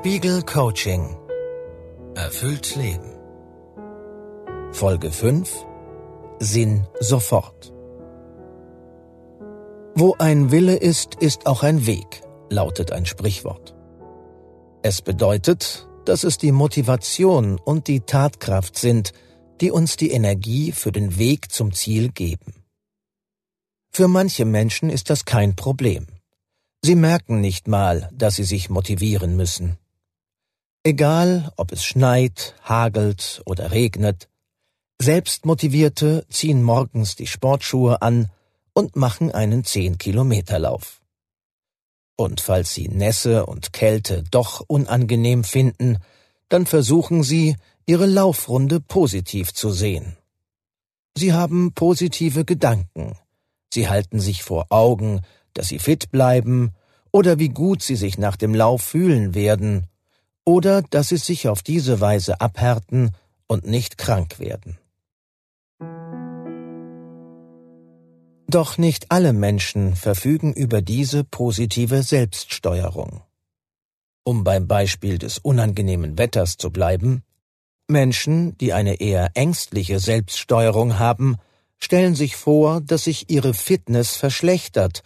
Spiegel Coaching. Erfüllt Leben. Folge 5. Sinn sofort. Wo ein Wille ist, ist auch ein Weg, lautet ein Sprichwort. Es bedeutet, dass es die Motivation und die Tatkraft sind, die uns die Energie für den Weg zum Ziel geben. Für manche Menschen ist das kein Problem. Sie merken nicht mal, dass sie sich motivieren müssen. Egal, ob es schneit, hagelt oder regnet, Selbstmotivierte ziehen morgens die Sportschuhe an und machen einen 10-Kilometer-Lauf. Und falls sie Nässe und Kälte doch unangenehm finden, dann versuchen sie, ihre Laufrunde positiv zu sehen. Sie haben positive Gedanken. Sie halten sich vor Augen, dass sie fit bleiben oder wie gut sie sich nach dem Lauf fühlen werden oder dass sie sich auf diese Weise abhärten und nicht krank werden. Doch nicht alle Menschen verfügen über diese positive Selbststeuerung. Um beim Beispiel des unangenehmen Wetters zu bleiben, Menschen, die eine eher ängstliche Selbststeuerung haben, stellen sich vor, dass sich ihre Fitness verschlechtert,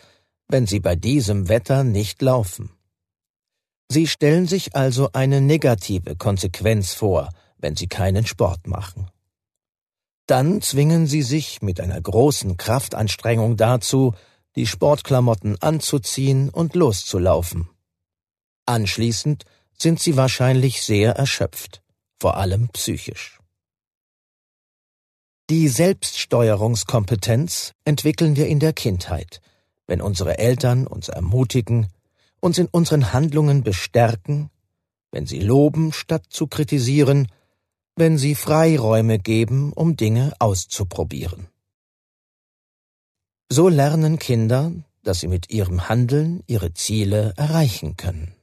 wenn sie bei diesem Wetter nicht laufen. Sie stellen sich also eine negative Konsequenz vor, wenn sie keinen Sport machen. Dann zwingen sie sich mit einer großen Kraftanstrengung dazu, die Sportklamotten anzuziehen und loszulaufen. Anschließend sind sie wahrscheinlich sehr erschöpft, vor allem psychisch. Die Selbststeuerungskompetenz entwickeln wir in der Kindheit, wenn unsere Eltern uns ermutigen, uns in unseren Handlungen bestärken, wenn sie loben statt zu kritisieren, wenn sie Freiräume geben, um Dinge auszuprobieren. So lernen Kinder, dass sie mit ihrem Handeln ihre Ziele erreichen können.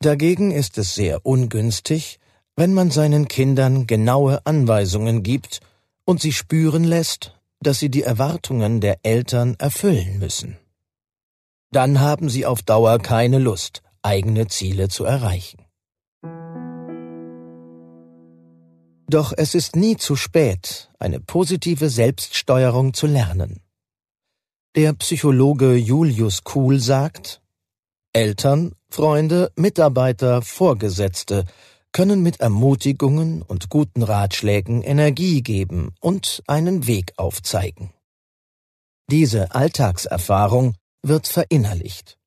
Dagegen ist es sehr ungünstig, wenn man seinen Kindern genaue Anweisungen gibt und sie spüren lässt, dass sie die Erwartungen der Eltern erfüllen müssen. Dann haben sie auf Dauer keine Lust, eigene Ziele zu erreichen. Doch es ist nie zu spät, eine positive Selbststeuerung zu lernen. Der Psychologe Julius Kuhl sagt, Eltern, Freunde, Mitarbeiter, Vorgesetzte können mit Ermutigungen und guten Ratschlägen Energie geben und einen Weg aufzeigen. Diese Alltagserfahrung wird verinnerlicht.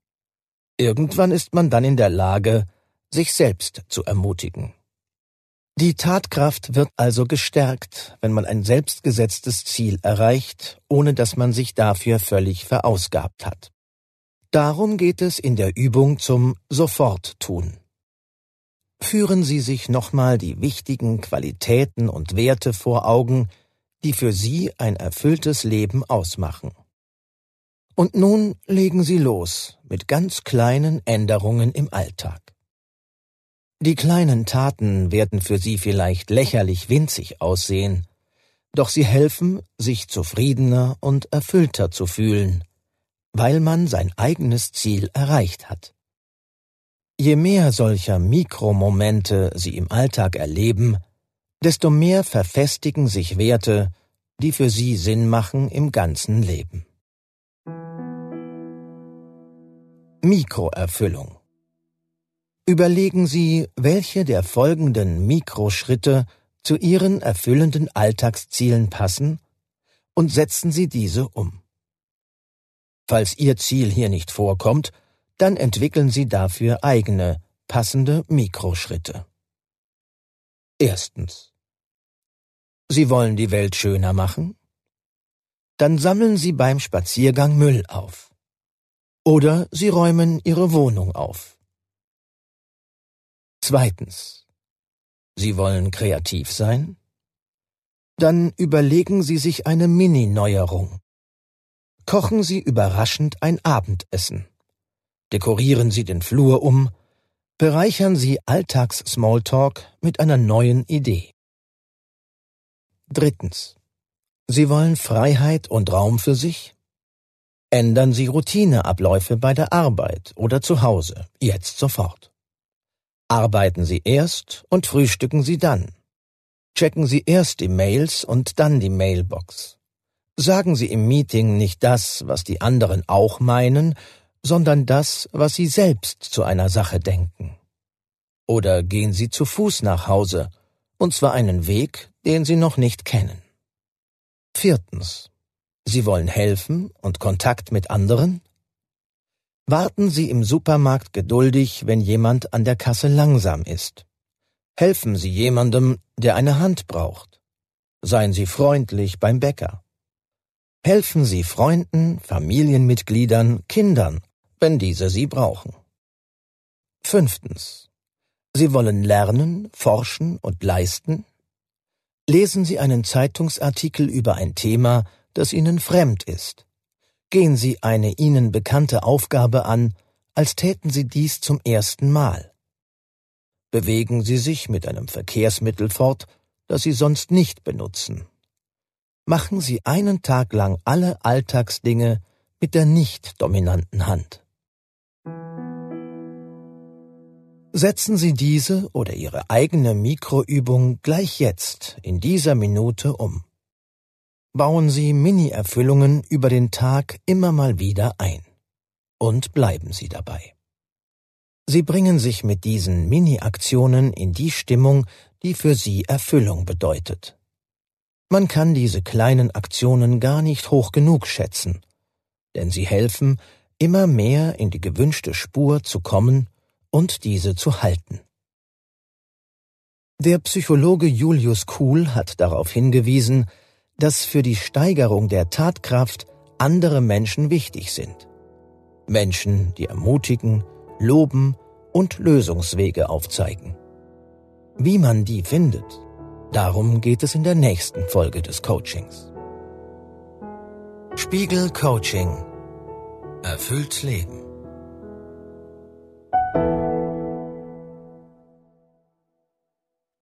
Irgendwann ist man dann in der Lage, sich selbst zu ermutigen. Die Tatkraft wird also gestärkt, wenn man ein selbstgesetztes Ziel erreicht, ohne dass man sich dafür völlig verausgabt hat. Darum geht es in der Übung zum Soforttun. Führen Sie sich nochmal die wichtigen Qualitäten und Werte vor Augen, die für Sie ein erfülltes Leben ausmachen. Und nun legen Sie los mit ganz kleinen Änderungen im Alltag. Die kleinen Taten werden für Sie vielleicht lächerlich winzig aussehen, doch sie helfen, sich zufriedener und erfüllter zu fühlen, weil man sein eigenes Ziel erreicht hat. Je mehr solcher Mikromomente Sie im Alltag erleben, desto mehr verfestigen sich Werte, die für Sie Sinn machen im ganzen Leben. Mikroerfüllung Überlegen Sie, welche der folgenden Mikroschritte zu Ihren erfüllenden Alltagszielen passen und setzen Sie diese um. Falls Ihr Ziel hier nicht vorkommt, dann entwickeln Sie dafür eigene, passende Mikroschritte. Erstens. Sie wollen die Welt schöner machen? Dann sammeln Sie beim Spaziergang Müll auf. Oder Sie räumen Ihre Wohnung auf. Zweitens. Sie wollen kreativ sein? Dann überlegen Sie sich eine Mini-Neuerung. Kochen Sie überraschend ein Abendessen dekorieren Sie den Flur um, bereichern Sie Alltags-Smalltalk mit einer neuen Idee. Drittens. Sie wollen Freiheit und Raum für sich? Ändern Sie Routineabläufe bei der Arbeit oder zu Hause, jetzt sofort. Arbeiten Sie erst und frühstücken Sie dann. Checken Sie erst die Mails und dann die Mailbox. Sagen Sie im Meeting nicht das, was die anderen auch meinen, sondern das, was Sie selbst zu einer Sache denken. Oder gehen Sie zu Fuß nach Hause, und zwar einen Weg, den Sie noch nicht kennen. Viertens. Sie wollen helfen und Kontakt mit anderen? Warten Sie im Supermarkt geduldig, wenn jemand an der Kasse langsam ist. Helfen Sie jemandem, der eine Hand braucht. Seien Sie freundlich beim Bäcker. Helfen Sie Freunden, Familienmitgliedern, Kindern, wenn diese Sie brauchen. Fünftens. Sie wollen lernen, forschen und leisten? Lesen Sie einen Zeitungsartikel über ein Thema, das Ihnen fremd ist. Gehen Sie eine Ihnen bekannte Aufgabe an, als täten Sie dies zum ersten Mal. Bewegen Sie sich mit einem Verkehrsmittel fort, das Sie sonst nicht benutzen. Machen Sie einen Tag lang alle Alltagsdinge mit der nicht dominanten Hand. Setzen Sie diese oder Ihre eigene Mikroübung gleich jetzt in dieser Minute um. Bauen Sie Mini-Erfüllungen über den Tag immer mal wieder ein. Und bleiben Sie dabei. Sie bringen sich mit diesen Mini-Aktionen in die Stimmung, die für Sie Erfüllung bedeutet. Man kann diese kleinen Aktionen gar nicht hoch genug schätzen, denn sie helfen, immer mehr in die gewünschte Spur zu kommen und diese zu halten. Der Psychologe Julius Kuhl hat darauf hingewiesen, dass für die Steigerung der Tatkraft andere Menschen wichtig sind. Menschen, die ermutigen, loben und Lösungswege aufzeigen. Wie man die findet, darum geht es in der nächsten Folge des Coachings. Spiegel Coaching Erfüllt Leben